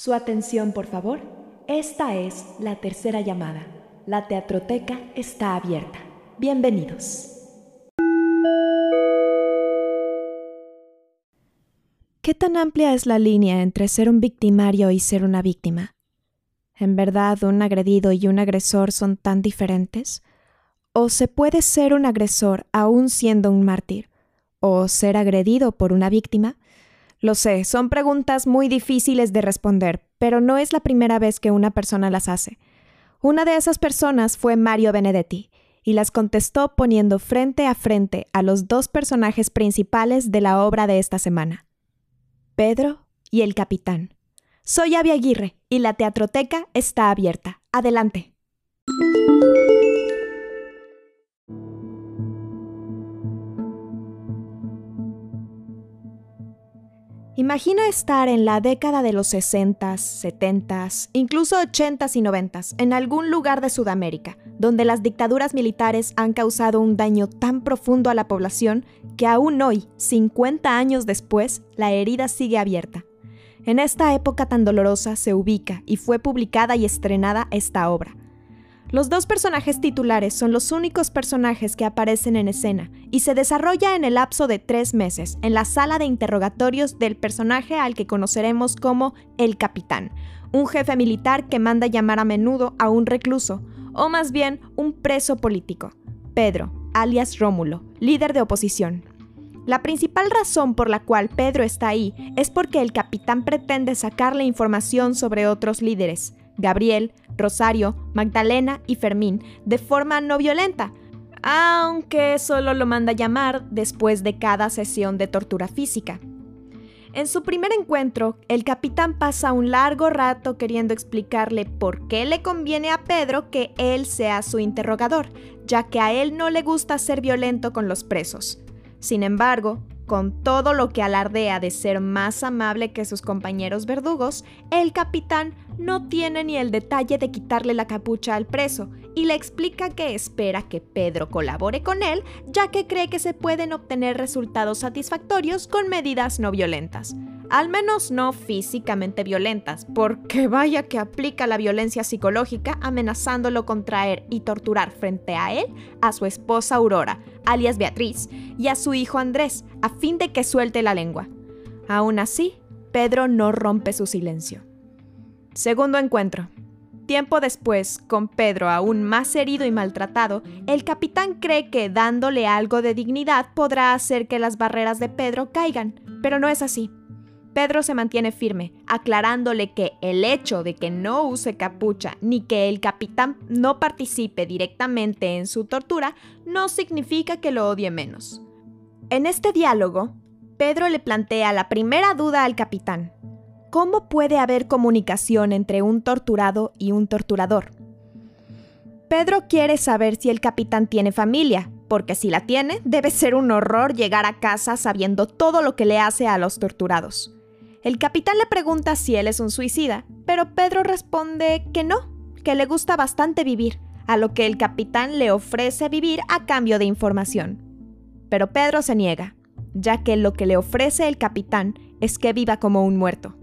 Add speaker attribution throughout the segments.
Speaker 1: Su atención, por favor. Esta es la tercera llamada. La teatroteca está abierta. Bienvenidos.
Speaker 2: ¿Qué tan amplia es la línea entre ser un victimario y ser una víctima? ¿En verdad un agredido y un agresor son tan diferentes? ¿O se puede ser un agresor aún siendo un mártir? ¿O ser agredido por una víctima? Lo sé, son preguntas muy difíciles de responder, pero no es la primera vez que una persona las hace. Una de esas personas fue Mario Benedetti, y las contestó poniendo frente a frente a los dos personajes principales de la obra de esta semana, Pedro y el capitán. Soy Avi Aguirre y la teatroteca está abierta. Adelante. Imagina estar en la década de los 60s, 70s, incluso 80s y 90s, en algún lugar de Sudamérica, donde las dictaduras militares han causado un daño tan profundo a la población que aún hoy, 50 años después, la herida sigue abierta. En esta época tan dolorosa se ubica y fue publicada y estrenada esta obra, los dos personajes titulares son los únicos personajes que aparecen en escena y se desarrolla en el lapso de tres meses en la sala de interrogatorios del personaje al que conoceremos como el capitán, un jefe militar que manda llamar a menudo a un recluso, o más bien un preso político, Pedro, alias Rómulo, líder de oposición. La principal razón por la cual Pedro está ahí es porque el capitán pretende sacarle información sobre otros líderes, Gabriel, Rosario, Magdalena y Fermín, de forma no violenta, aunque solo lo manda llamar después de cada sesión de tortura física. En su primer encuentro, el capitán pasa un largo rato queriendo explicarle por qué le conviene a Pedro que él sea su interrogador, ya que a él no le gusta ser violento con los presos. Sin embargo, con todo lo que alardea de ser más amable que sus compañeros verdugos, el capitán no tiene ni el detalle de quitarle la capucha al preso y le explica que espera que Pedro colabore con él, ya que cree que se pueden obtener resultados satisfactorios con medidas no violentas al menos no físicamente violentas, porque vaya que aplica la violencia psicológica amenazándolo con traer y torturar frente a él a su esposa Aurora, alias Beatriz, y a su hijo Andrés, a fin de que suelte la lengua. Aún así, Pedro no rompe su silencio. Segundo encuentro. Tiempo después, con Pedro aún más herido y maltratado, el capitán cree que dándole algo de dignidad podrá hacer que las barreras de Pedro caigan, pero no es así. Pedro se mantiene firme, aclarándole que el hecho de que no use capucha ni que el capitán no participe directamente en su tortura no significa que lo odie menos. En este diálogo, Pedro le plantea la primera duda al capitán. ¿Cómo puede haber comunicación entre un torturado y un torturador? Pedro quiere saber si el capitán tiene familia, porque si la tiene, debe ser un horror llegar a casa sabiendo todo lo que le hace a los torturados. El capitán le pregunta si él es un suicida, pero Pedro responde que no, que le gusta bastante vivir, a lo que el capitán le ofrece vivir a cambio de información. Pero Pedro se niega, ya que lo que le ofrece el capitán es que viva como un muerto.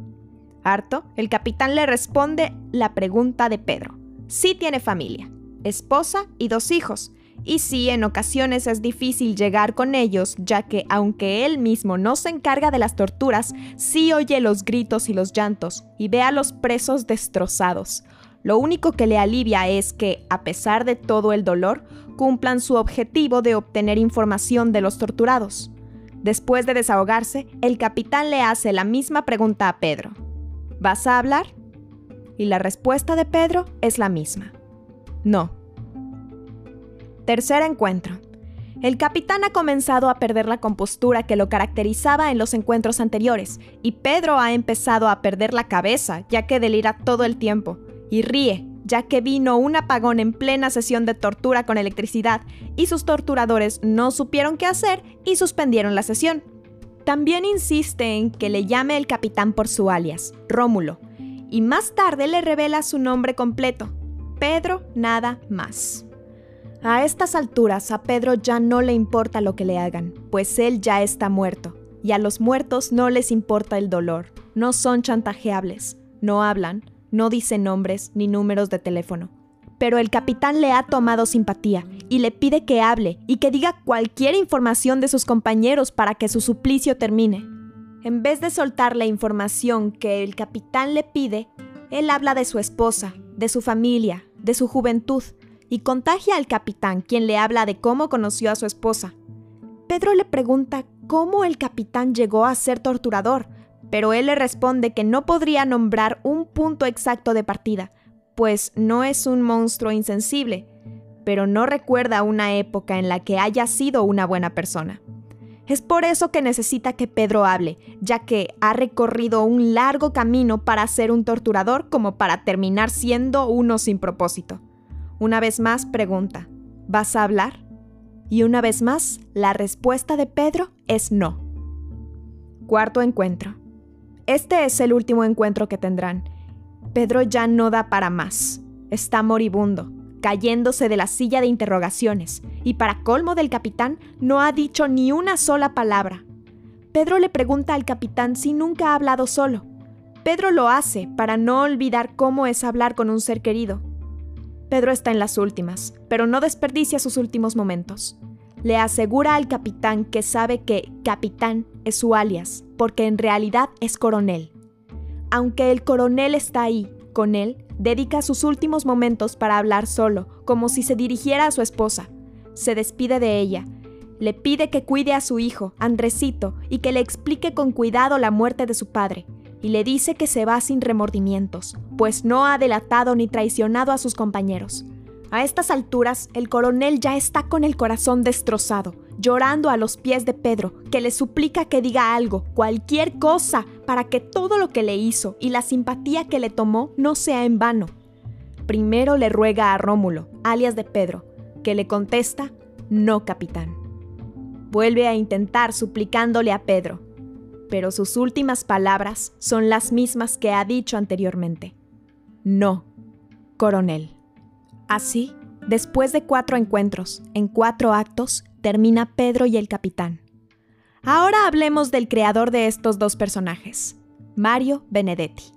Speaker 2: Harto, el capitán le responde la pregunta de Pedro. Sí tiene familia, esposa y dos hijos, y sí, en ocasiones es difícil llegar con ellos, ya que aunque él mismo no se encarga de las torturas, sí oye los gritos y los llantos, y ve a los presos destrozados. Lo único que le alivia es que, a pesar de todo el dolor, cumplan su objetivo de obtener información de los torturados. Después de desahogarse, el capitán le hace la misma pregunta a Pedro. ¿Vas a hablar? Y la respuesta de Pedro es la misma. No. Tercer encuentro. El capitán ha comenzado a perder la compostura que lo caracterizaba en los encuentros anteriores, y Pedro ha empezado a perder la cabeza, ya que delira todo el tiempo, y ríe, ya que vino un apagón en plena sesión de tortura con electricidad, y sus torturadores no supieron qué hacer y suspendieron la sesión. También insiste en que le llame el capitán por su alias, Rómulo, y más tarde le revela su nombre completo, Pedro nada más. A estas alturas a Pedro ya no le importa lo que le hagan, pues él ya está muerto, y a los muertos no les importa el dolor, no son chantajeables. No hablan, no dicen nombres ni números de teléfono. Pero el capitán le ha tomado simpatía y le pide que hable y que diga cualquier información de sus compañeros para que su suplicio termine. En vez de soltar la información que el capitán le pide, él habla de su esposa, de su familia, de su juventud, y contagia al capitán, quien le habla de cómo conoció a su esposa. Pedro le pregunta cómo el capitán llegó a ser torturador, pero él le responde que no podría nombrar un punto exacto de partida, pues no es un monstruo insensible, pero no recuerda una época en la que haya sido una buena persona. Es por eso que necesita que Pedro hable, ya que ha recorrido un largo camino para ser un torturador como para terminar siendo uno sin propósito. Una vez más pregunta, ¿vas a hablar? Y una vez más, la respuesta de Pedro es no. Cuarto encuentro. Este es el último encuentro que tendrán. Pedro ya no da para más. Está moribundo, cayéndose de la silla de interrogaciones, y para colmo del capitán, no ha dicho ni una sola palabra. Pedro le pregunta al capitán si nunca ha hablado solo. Pedro lo hace para no olvidar cómo es hablar con un ser querido, Pedro está en las últimas, pero no desperdicia sus últimos momentos. Le asegura al capitán que sabe que capitán es su alias, porque en realidad es coronel. Aunque el coronel está ahí, con él, dedica sus últimos momentos para hablar solo, como si se dirigiera a su esposa. Se despide de ella. Le pide que cuide a su hijo, Andresito, y que le explique con cuidado la muerte de su padre, y le dice que se va sin remordimientos, pues no ha delatado ni traicionado a sus compañeros. A estas alturas, el coronel ya está con el corazón destrozado, llorando a los pies de Pedro, que le suplica que diga algo, cualquier cosa, para que todo lo que le hizo y la simpatía que le tomó no sea en vano. Primero le ruega a Rómulo, alias de Pedro, que le contesta, no, capitán. Vuelve a intentar suplicándole a Pedro, pero sus últimas palabras son las mismas que ha dicho anteriormente. No, coronel. Así, después de cuatro encuentros, en cuatro actos, termina Pedro y el capitán. Ahora hablemos del creador de estos dos personajes, Mario Benedetti.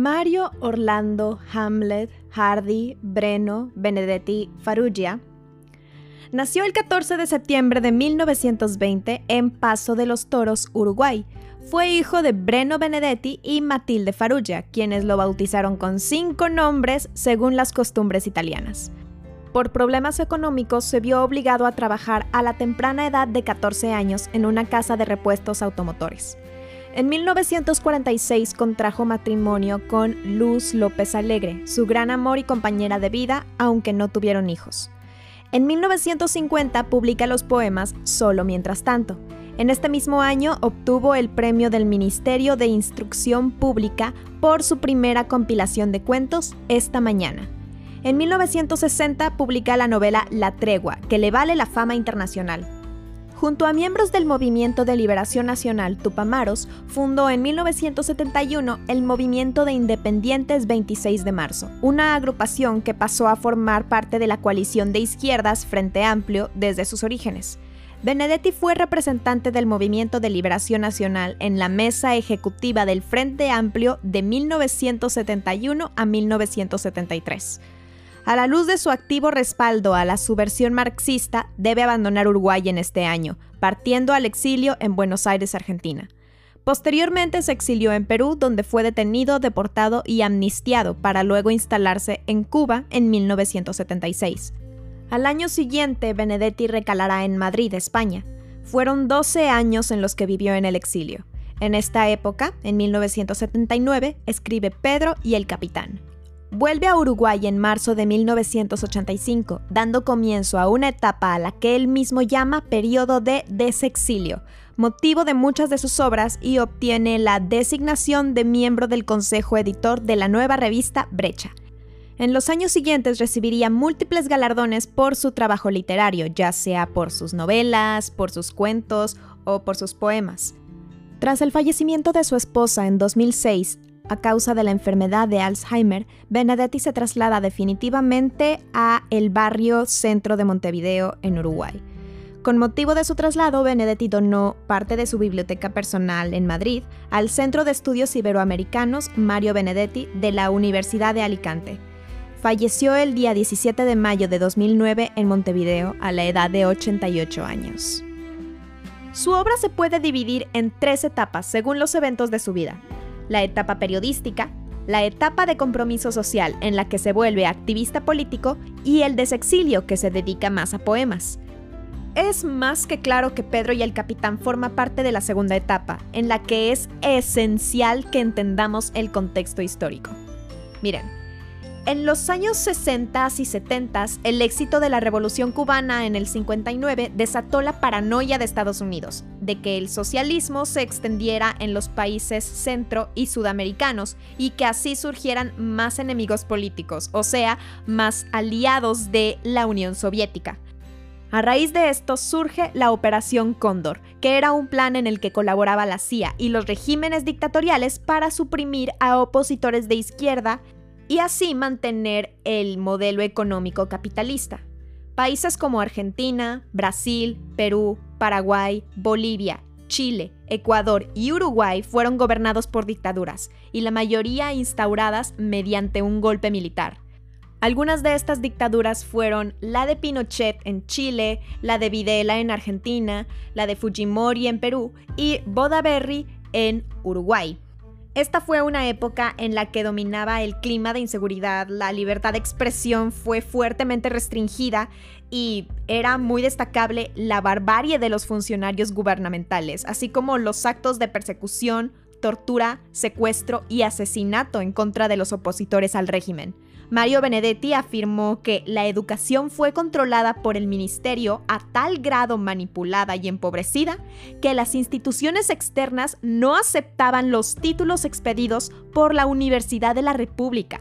Speaker 2: Mario Orlando Hamlet Hardy Breno Benedetti Farrugia nació el 14 de septiembre de 1920 en Paso de los Toros, Uruguay. Fue hijo de Breno Benedetti y Matilde Farrugia, quienes lo bautizaron con cinco nombres según las costumbres italianas. Por problemas económicos se vio obligado a trabajar a la temprana edad de 14 años en una casa de repuestos automotores. En 1946 contrajo matrimonio con Luz López Alegre, su gran amor y compañera de vida, aunque no tuvieron hijos. En 1950 publica los poemas Solo mientras tanto. En este mismo año obtuvo el premio del Ministerio de Instrucción Pública por su primera compilación de cuentos, Esta Mañana. En 1960 publica la novela La Tregua, que le vale la fama internacional. Junto a miembros del Movimiento de Liberación Nacional Tupamaros, fundó en 1971 el Movimiento de Independientes 26 de Marzo, una agrupación que pasó a formar parte de la coalición de izquierdas Frente Amplio desde sus orígenes. Benedetti fue representante del Movimiento de Liberación Nacional en la mesa ejecutiva del Frente Amplio de 1971 a 1973. A la luz de su activo respaldo a la subversión marxista, debe abandonar Uruguay en este año, partiendo al exilio en Buenos Aires, Argentina. Posteriormente se exilió en Perú, donde fue detenido, deportado y amnistiado para luego instalarse en Cuba en 1976. Al año siguiente, Benedetti recalará en Madrid, España. Fueron 12 años en los que vivió en el exilio. En esta época, en 1979, escribe Pedro y el Capitán, Vuelve a Uruguay en marzo de 1985, dando comienzo a una etapa a la que él mismo llama periodo de desexilio, motivo de muchas de sus obras y obtiene la designación de miembro del consejo editor de la nueva revista Brecha. En los años siguientes recibiría múltiples galardones por su trabajo literario, ya sea por sus novelas, por sus cuentos o por sus poemas. Tras el fallecimiento de su esposa en 2006, a causa de la enfermedad de Alzheimer, Benedetti se traslada definitivamente a el barrio centro de Montevideo, en Uruguay. Con motivo de su traslado, Benedetti donó parte de su biblioteca personal en Madrid al Centro de Estudios Iberoamericanos Mario Benedetti de la Universidad de Alicante. Falleció el día 17 de mayo de 2009 en Montevideo a la edad de 88 años. Su obra se puede dividir en tres etapas según los eventos de su vida. La etapa periodística, la etapa de compromiso social en la que se vuelve activista político y el desexilio que se dedica más a poemas. Es más que claro que Pedro y el capitán forma parte de la segunda etapa, en la que es esencial que entendamos el contexto histórico. Miren, en los años 60 y 70, el éxito de la Revolución cubana en el 59 desató la paranoia de Estados Unidos, de que el socialismo se extendiera en los países centro y sudamericanos y que así surgieran más enemigos políticos, o sea, más aliados de la Unión Soviética. A raíz de esto surge la Operación Cóndor, que era un plan en el que colaboraba la CIA y los regímenes dictatoriales para suprimir a opositores de izquierda y así mantener el modelo económico capitalista. Países como Argentina, Brasil, Perú, Paraguay, Bolivia, Chile, Ecuador y Uruguay fueron gobernados por dictaduras, y la mayoría instauradas mediante un golpe militar. Algunas de estas dictaduras fueron la de Pinochet en Chile, la de Videla en Argentina, la de Fujimori en Perú y Bodaberry en Uruguay. Esta fue una época en la que dominaba el clima de inseguridad, la libertad de expresión fue fuertemente restringida y era muy destacable la barbarie de los funcionarios gubernamentales, así como los actos de persecución, tortura, secuestro y asesinato en contra de los opositores al régimen. Mario Benedetti afirmó que la educación fue controlada por el ministerio a tal grado manipulada y empobrecida que las instituciones externas no aceptaban los títulos expedidos por la Universidad de la República.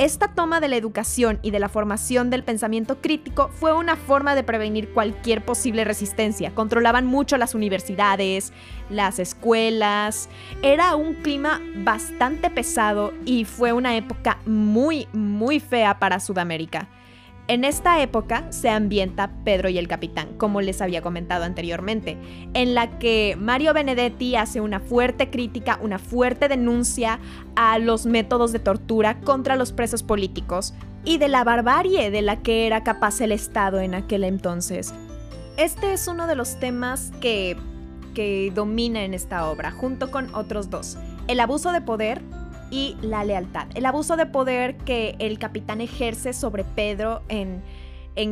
Speaker 2: Esta toma de la educación y de la formación del pensamiento crítico fue una forma de prevenir cualquier posible resistencia. Controlaban mucho las universidades, las escuelas. Era un clima bastante pesado y fue una época muy, muy fea para Sudamérica. En esta época se ambienta Pedro y el Capitán, como les había comentado anteriormente, en la que Mario Benedetti hace una fuerte crítica, una fuerte denuncia a los métodos de tortura contra los presos políticos y de la barbarie de la que era capaz el Estado en aquel entonces. Este es uno de los temas que, que domina en esta obra, junto con otros dos. El abuso de poder y la lealtad. El abuso de poder que el capitán ejerce sobre Pedro en,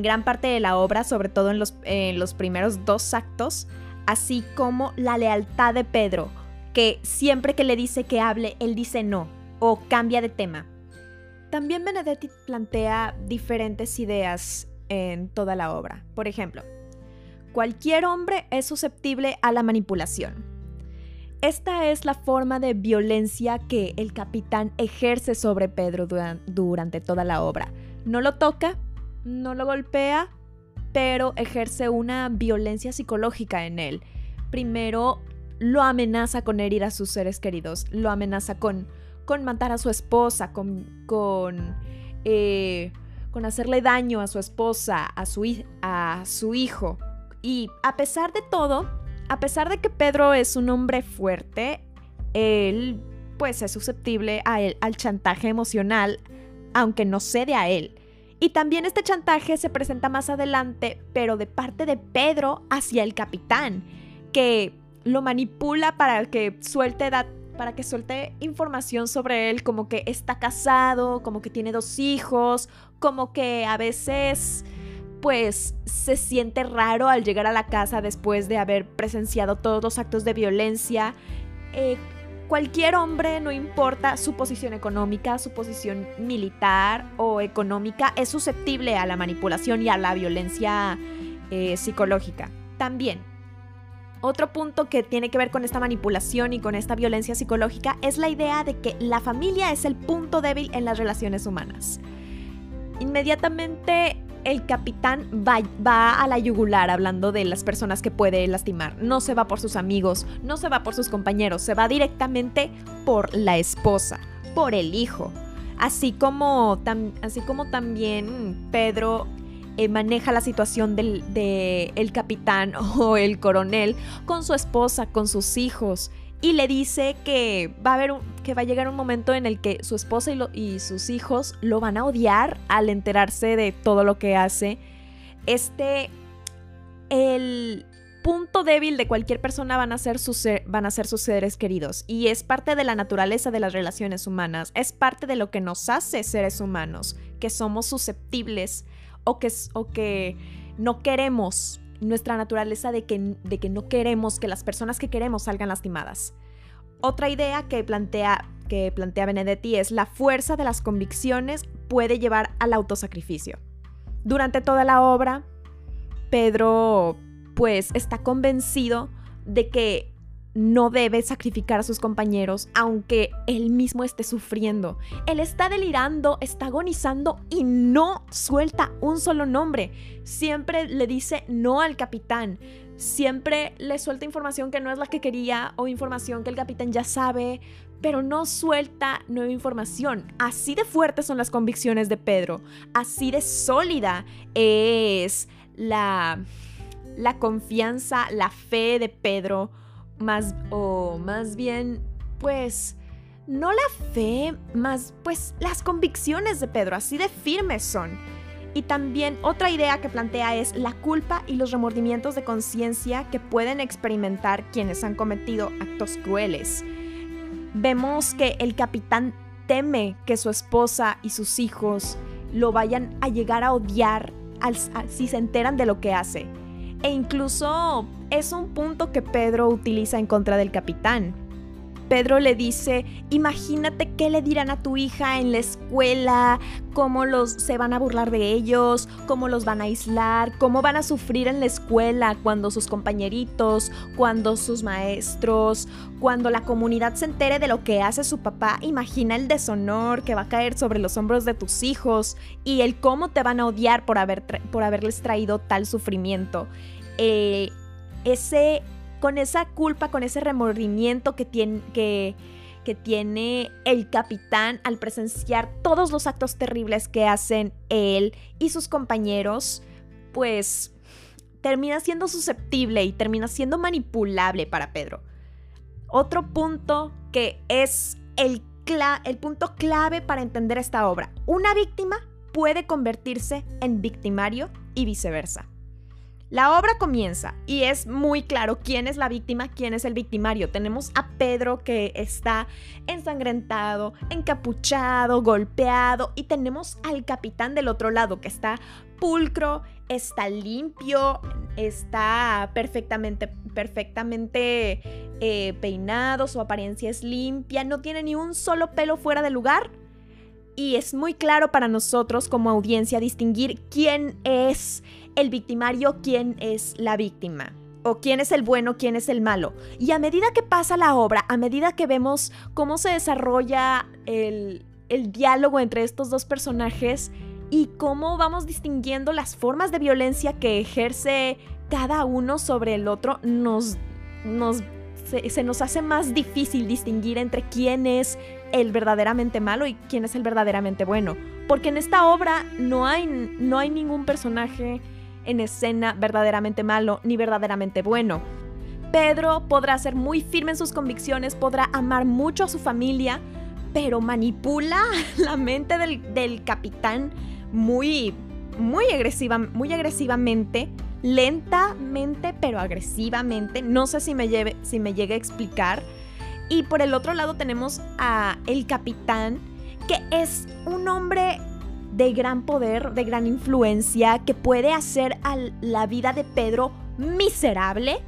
Speaker 2: gran parte de la obra, sobre todo en los, en los primeros dos actos, así como la lealtad de Pedro, que siempre que le dice que hable, él dice no o cambia de tema. También Benedetti plantea diferentes ideas en toda la obra. Por ejemplo, cualquier hombre es susceptible a la manipulación. Esta es la forma de violencia que el capitán ejerce sobre Pedro durante toda la obra. No lo toca, no lo golpea, pero ejerce una violencia psicológica en él. Primero lo amenaza con herir a sus seres queridos, lo amenaza con, con matar a su esposa, con, con, eh, con hacerle daño a su esposa, a su, a su hijo. Y a pesar de todo, a pesar de que Pedro es un hombre fuerte, él pues es susceptible a al chantaje emocional, aunque no cede a él. Y también este chantaje se presenta más adelante, pero de parte de Pedro hacia el capitán, que lo manipula para que suelte para que suelte información sobre él, como que está casado, como que tiene dos hijos, como que a veces pues se siente raro al llegar a la casa después de haber presenciado todos los actos de violencia. Eh, cualquier hombre, no importa su posición económica, su posición militar o económica, es susceptible a la manipulación y a la violencia eh, psicológica. También, otro punto que tiene que ver con esta manipulación y con esta violencia psicológica es la idea de que la familia es el punto débil en las relaciones humanas. Inmediatamente el capitán va, va, a la yugular hablando de las personas que puede lastimar. No se va por sus amigos, no se va por sus compañeros, se va directamente por la esposa, por el hijo. Así como, así como también Pedro eh, maneja la situación del de el capitán o el coronel con su esposa, con sus hijos y le dice que va a haber que va a llegar un momento en el que su esposa y, y, sus hijos lo van a odiar al enterarse de todo lo que hace. Este el punto débil de cualquier persona van a ser sus van a ser sus seres queridos y es parte de la naturaleza de las relaciones humanas, es parte de lo que nos hace seres humanos, que somos susceptibles o que o que no queremos nuestra naturaleza de que, de que no queremos que las personas que queremos salgan lastimadas. Otra idea que plantea, que plantea Benedetti es la fuerza de las convicciones puede llevar al autosacrificio. Durante toda la obra, Pedro pues está convencido de que no debe sacrificar a sus compañeros aunque él mismo esté sufriendo. Él está delirando, está agonizando y no suelta un solo nombre. Siempre le dice no al capitán. Siempre le suelta información que no es la que quería o información que el capitán ya sabe, pero no suelta nueva información. Así de fuertes son las convicciones de Pedro, así de sólida es la, la confianza, la fe de Pedro más o más bien pues no la fe, más pues las convicciones de Pedro, así de firmes son. Y también otra idea que plantea es la culpa y los remordimientos de conciencia que pueden experimentar quienes han cometido actos crueles. Vemos que el capitán teme que su esposa y sus hijos lo vayan a llegar a odiar si se enteran de lo que hace. E incluso es un punto que Pedro utiliza en contra del capitán. Pedro le dice, imagínate qué le dirán a tu hija en la escuela, cómo los se van a burlar de ellos, cómo los van a aislar, cómo van a sufrir en la escuela cuando sus compañeritos, cuando sus maestros, cuando la comunidad se entere de lo que hace su papá, imagina el deshonor que va a caer sobre los hombros de tus hijos y el cómo te van a odiar por, haber por haberles traído tal sufrimiento. Eh, ese, con esa culpa, con ese remordimiento que tiene, que, tiene el capitán al presenciar todos los actos terribles que hacen él y sus compañeros, pues termina siendo susceptible y termina siendo manipulable para Pedro. Otro punto que es el, el punto clave para entender esta obra. Una víctima puede convertirse en victimario y viceversa. La obra comienza y es muy claro quién es la víctima, quién es el victimario. Tenemos a Pedro que está ensangrentado, encapuchado, golpeado y tenemos al capitán del otro lado que está pulcro, está limpio, está perfectamente, perfectamente eh, peinado, su apariencia es limpia, no tiene ni un solo pelo fuera de lugar. Y es muy claro para nosotros como audiencia distinguir quién es el victimario quién es la víctima o quién es el bueno, quién es el malo. Y a medida que pasa la obra, a medida que vemos cómo se desarrolla el, diálogo entre estos dos personajes y cómo vamos distinguiendo las formas de violencia que ejerce cada uno sobre el otro, nos, nos, se, se nos hace más difícil distinguir entre quién es el verdaderamente malo y quién es el verdaderamente bueno. Porque en esta obra no hay, no hay ningún personaje en escena verdaderamente malo ni verdaderamente bueno. Pedro podrá ser muy firme en sus convicciones, podrá amar mucho a su familia, pero manipula la mente del, capitán muy, muy, agresiva, muy agresivamente, lentamente, pero agresivamente. No sé si me, lleve, si me llegue a explicar. Y por el otro lado tenemos a el capitán, que es un hombre de gran poder, de gran influencia, que puede hacer a la vida de Pedro miserable,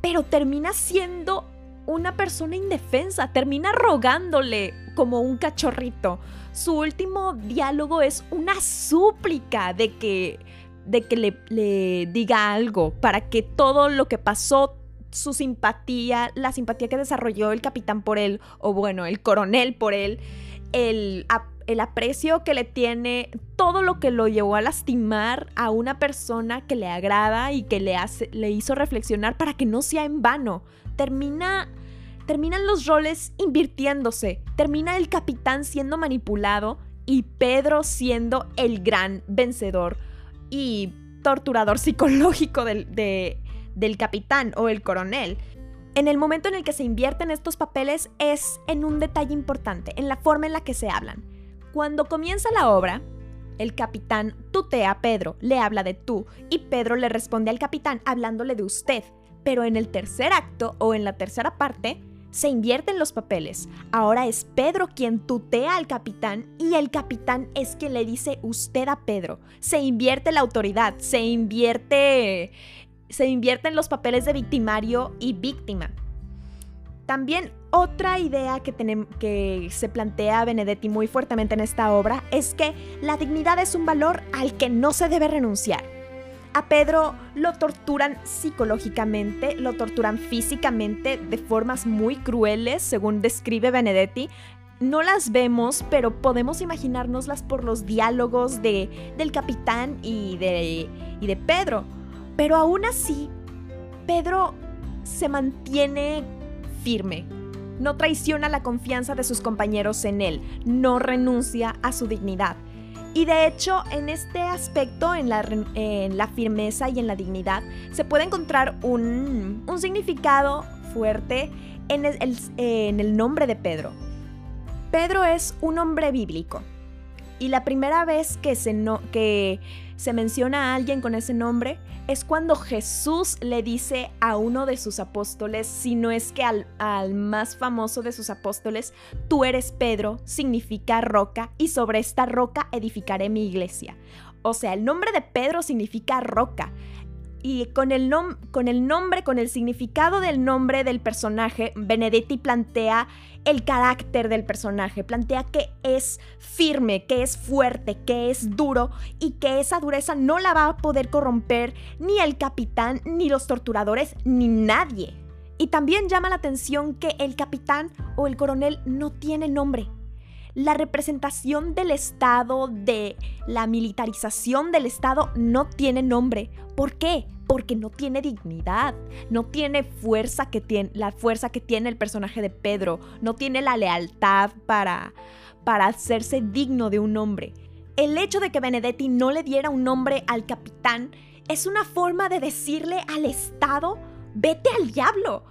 Speaker 2: pero termina siendo una persona indefensa, termina rogándole como un cachorrito. Su último diálogo es una súplica de que, de que le, le diga algo para que todo lo que pasó, su simpatía, la simpatía que desarrolló el capitán por él, o bueno, el coronel por él, el, el aprecio que le tiene, todo lo que lo llevó a lastimar a una persona que le agrada y que le, hace, le hizo reflexionar para que no sea en vano. Termina, terminan los roles invirtiéndose, termina el capitán siendo manipulado y Pedro siendo el gran vencedor y torturador psicológico del, del capitán o el coronel. En el momento en el que se invierten estos papeles es en un detalle importante, en la forma en la que se hablan. Cuando comienza la obra, el capitán tutea a Pedro, le habla de tú y Pedro le responde al capitán hablándole de usted. Pero en el tercer acto o en la tercera parte, se invierten los papeles. Ahora es Pedro quien tutea al capitán y el capitán es quien le dice usted a Pedro. Se invierte la autoridad, se invierte se invierten los papeles de victimario y víctima. También otra idea que, se plantea Benedetti muy fuertemente en esta obra es que la dignidad es un valor al que no se debe renunciar. A Pedro lo torturan psicológicamente, lo torturan físicamente de formas muy crueles, según describe Benedetti. No las vemos, pero podemos imaginárnoslas por los diálogos de, del capitán y de, y de Pedro. Pero aún así, Pedro se mantiene firme. No traiciona la confianza de sus compañeros en él, no renuncia a su dignidad. Y de hecho, en este aspecto, en la, firmeza y en la dignidad, se puede encontrar un, significado fuerte en el, nombre de Pedro. Pedro es un hombre bíblico. Y la primera vez que se, que se menciona a alguien con ese nombre es cuando Jesús le dice a uno de sus apóstoles, si no es que al, al, más famoso de sus apóstoles, tú eres Pedro, significa roca, y sobre esta roca edificaré mi iglesia. O sea, el nombre de Pedro significa roca y con el, con el nombre, con el significado del nombre del personaje, Benedetti plantea el carácter del personaje, plantea que es firme, que es fuerte, que es duro y que esa dureza no la va a poder corromper ni el capitán, ni los torturadores, ni nadie. Y también llama la atención que el capitán o el coronel no tiene nombre la representación del Estado, de la militarización del Estado, no tiene nombre. ¿Por qué? Porque no tiene dignidad, no tiene fuerza que tiene, la fuerza que tiene el personaje de Pedro, no tiene la lealtad para, para hacerse digno de un nombre. El hecho de que Benedetti no le diera un nombre al capitán es una forma de decirle al Estado, vete al diablo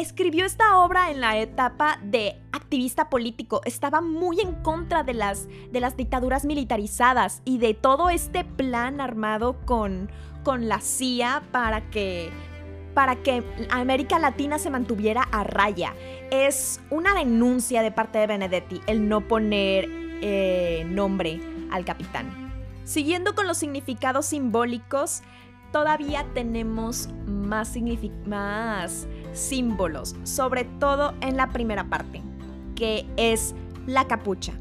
Speaker 2: escribió esta obra en la etapa de activista político. Estaba muy en contra de las, de las dictaduras militarizadas y de todo este plan armado con, con la CIA para que, para que América Latina se mantuviera a raya. Es una denuncia de parte de Benedetti el no poner eh, nombre al capitán. Siguiendo con los significados simbólicos, todavía tenemos más, más símbolos, sobre todo en la primera parte, que es la capucha.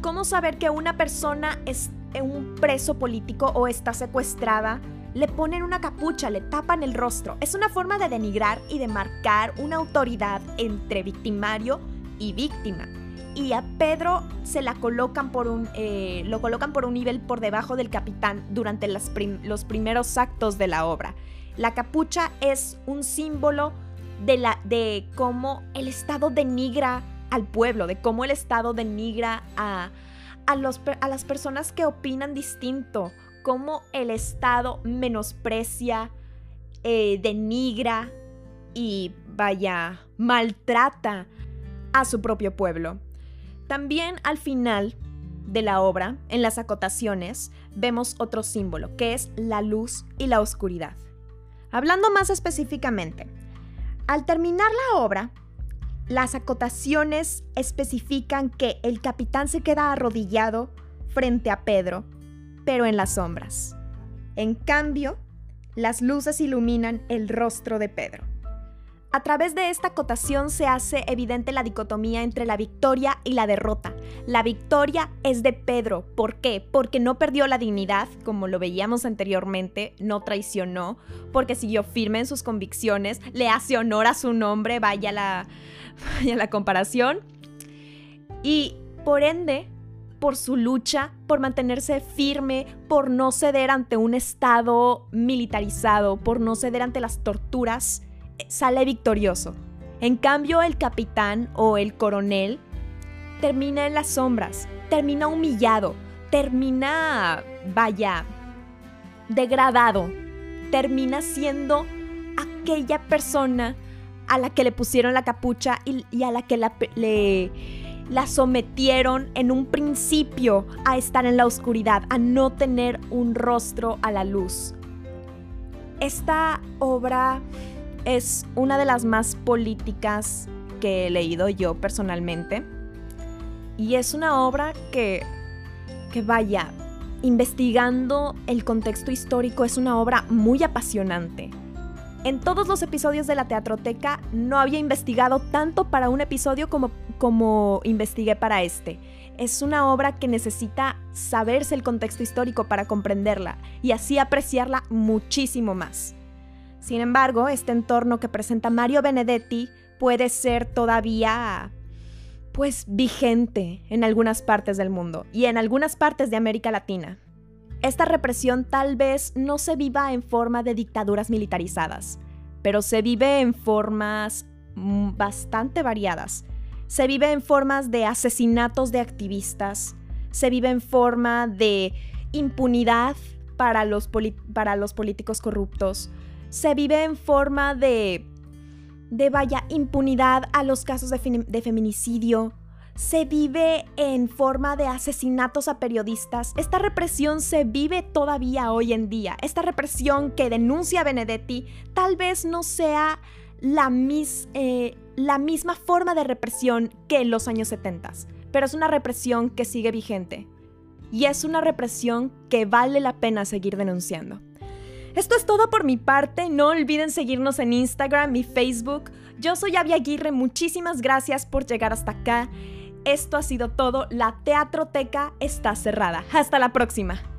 Speaker 2: ¿Cómo saber que una persona es un preso político o está secuestrada? Le ponen una capucha, le tapan el rostro. Es una forma de denigrar y de marcar una autoridad entre victimario y víctima. Y a Pedro se la colocan por un, eh, lo colocan por un nivel por debajo del capitán durante los primeros actos de la obra. La capucha es un símbolo de, la, de cómo el Estado denigra al pueblo, de cómo el Estado denigra a, a, los, a las personas que opinan distinto, cómo el Estado menosprecia, eh, denigra y vaya, maltrata a su propio pueblo. También al final de la obra, en las acotaciones, vemos otro símbolo, que es la luz y la oscuridad. Hablando más específicamente, al terminar la obra, las acotaciones especifican que el capitán se queda arrodillado frente a Pedro, pero en las sombras. En cambio, las luces iluminan el rostro de Pedro. A través de esta acotación se hace evidente la dicotomía entre la victoria y la derrota. La victoria es de Pedro. ¿Por qué? Porque no perdió la dignidad, como lo veíamos anteriormente, no traicionó, porque siguió firme en sus convicciones, le hace honor a su nombre, vaya la, vaya la comparación. Y por ende, por su lucha, por mantenerse firme, por no ceder ante un Estado militarizado, por no ceder ante las torturas, sale victorioso. En cambio, el capitán o el coronel termina en las sombras, termina humillado, termina, vaya, degradado, termina siendo aquella persona a la que le pusieron la capucha y, a la que la, le, la sometieron en un principio a estar en la oscuridad, a no tener un rostro a la luz. Esta obra es una de las más políticas que he leído yo personalmente. Y es una obra que, que vaya, investigando el contexto histórico, es una obra muy apasionante. En todos los episodios de la Teatroteca no había investigado tanto para un episodio como, como investigué para este. Es una obra que necesita saberse el contexto histórico para comprenderla y así apreciarla muchísimo más. Sin embargo, este entorno que presenta Mario Benedetti puede ser todavía pues vigente en algunas partes del mundo y en algunas partes de América Latina. Esta represión tal vez no se viva en forma de dictaduras militarizadas, pero se vive en formas mm, bastante variadas. Se vive en formas de asesinatos de activistas, se vive en forma de impunidad para los, para los políticos corruptos, se vive en forma de, de vaya, impunidad a los casos de feminicidio, se vive en forma de asesinatos a periodistas. Esta represión se vive todavía hoy en día. Esta represión que denuncia Benedetti tal vez no sea la, eh, la misma forma de represión que en los años 70, pero es una represión que sigue vigente. Y es una represión que vale la pena seguir denunciando. Esto es todo por mi parte, no olviden seguirnos en Instagram y Facebook. Yo soy Avi Aguirre, muchísimas gracias por llegar hasta acá esto ha sido todo. La Teatroteca está cerrada. Hasta la próxima.